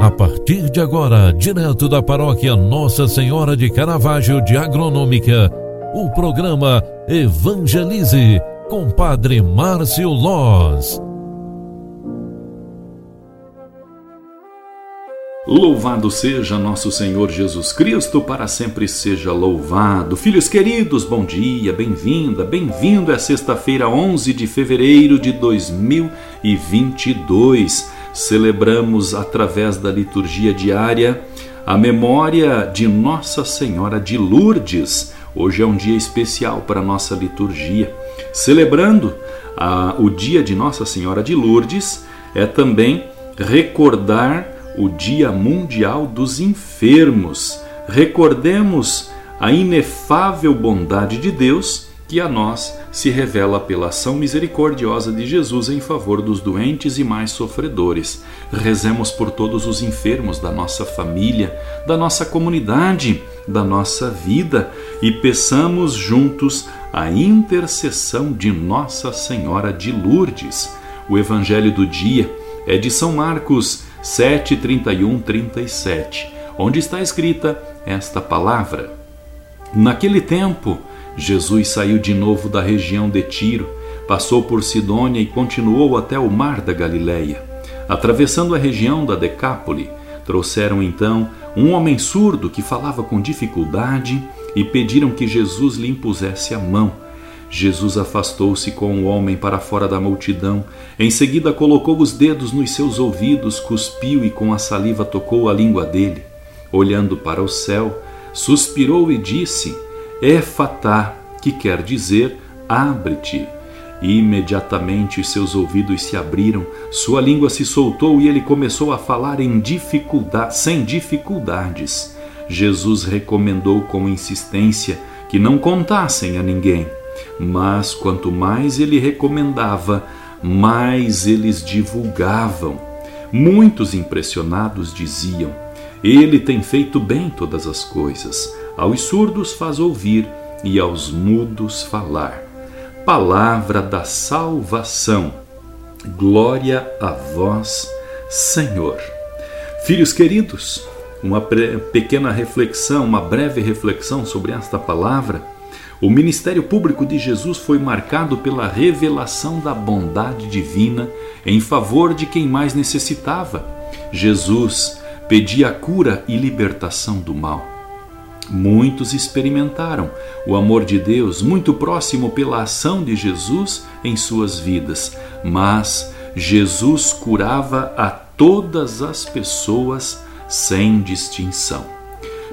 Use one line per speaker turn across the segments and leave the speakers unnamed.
A partir de agora, direto da paróquia Nossa Senhora de Caravaggio de Agronômica, o programa Evangelize com Padre Márcio Loz.
Louvado seja nosso Senhor Jesus Cristo, para sempre seja louvado. Filhos queridos, bom dia, bem-vinda, bem-vindo. É sexta-feira, 11 de fevereiro de 2022 celebramos através da liturgia diária a memória de Nossa Senhora de Lourdes. Hoje é um dia especial para a nossa liturgia. Celebrando a, o dia de Nossa Senhora de Lourdes, é também recordar o Dia Mundial dos Enfermos. Recordemos a inefável bondade de Deus que a nós se revela pela ação misericordiosa de Jesus em favor dos doentes e mais sofredores. Rezemos por todos os enfermos da nossa família, da nossa comunidade, da nossa vida e peçamos juntos a intercessão de Nossa Senhora de Lourdes. O evangelho do dia é de São Marcos 7, 31, 37, onde está escrita esta palavra. Naquele tempo, Jesus saiu de novo da região de Tiro, passou por Sidônia e continuou até o mar da Galileia. Atravessando a região da Decápole, trouxeram então um homem surdo que falava com dificuldade e pediram que Jesus lhe impusesse a mão. Jesus afastou-se com o homem para fora da multidão. Em seguida, colocou os dedos nos seus ouvidos, cuspiu e com a saliva tocou a língua dele. Olhando para o céu, suspirou e disse: Éfatá, que quer dizer abre-te. Imediatamente os seus ouvidos se abriram, sua língua se soltou e ele começou a falar em dificuldade, sem dificuldades. Jesus recomendou com insistência que não contassem a ninguém. Mas quanto mais ele recomendava, mais eles divulgavam. Muitos impressionados diziam: Ele tem feito bem todas as coisas aos surdos faz ouvir e aos mudos falar. Palavra da salvação. Glória a vós, Senhor. Filhos queridos, uma pequena reflexão, uma breve reflexão sobre esta palavra. O ministério público de Jesus foi marcado pela revelação da bondade divina em favor de quem mais necessitava. Jesus pedia a cura e libertação do mal. Muitos experimentaram o amor de Deus muito próximo pela ação de Jesus em suas vidas, mas Jesus curava a todas as pessoas sem distinção.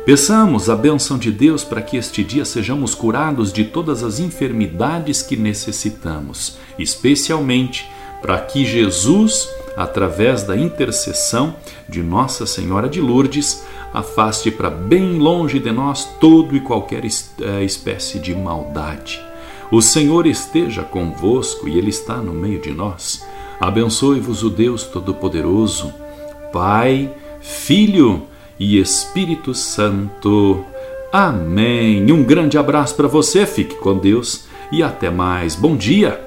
Peçamos a bênção de Deus para que este dia sejamos curados de todas as enfermidades que necessitamos, especialmente para que Jesus, através da intercessão de Nossa Senhora de Lourdes, afaste para bem longe de nós todo e qualquer eh, espécie de maldade. O Senhor esteja convosco e Ele está no meio de nós. Abençoe-vos o Deus Todo-Poderoso, Pai, Filho e Espírito Santo. Amém. Um grande abraço para você, fique com Deus e até mais. Bom dia.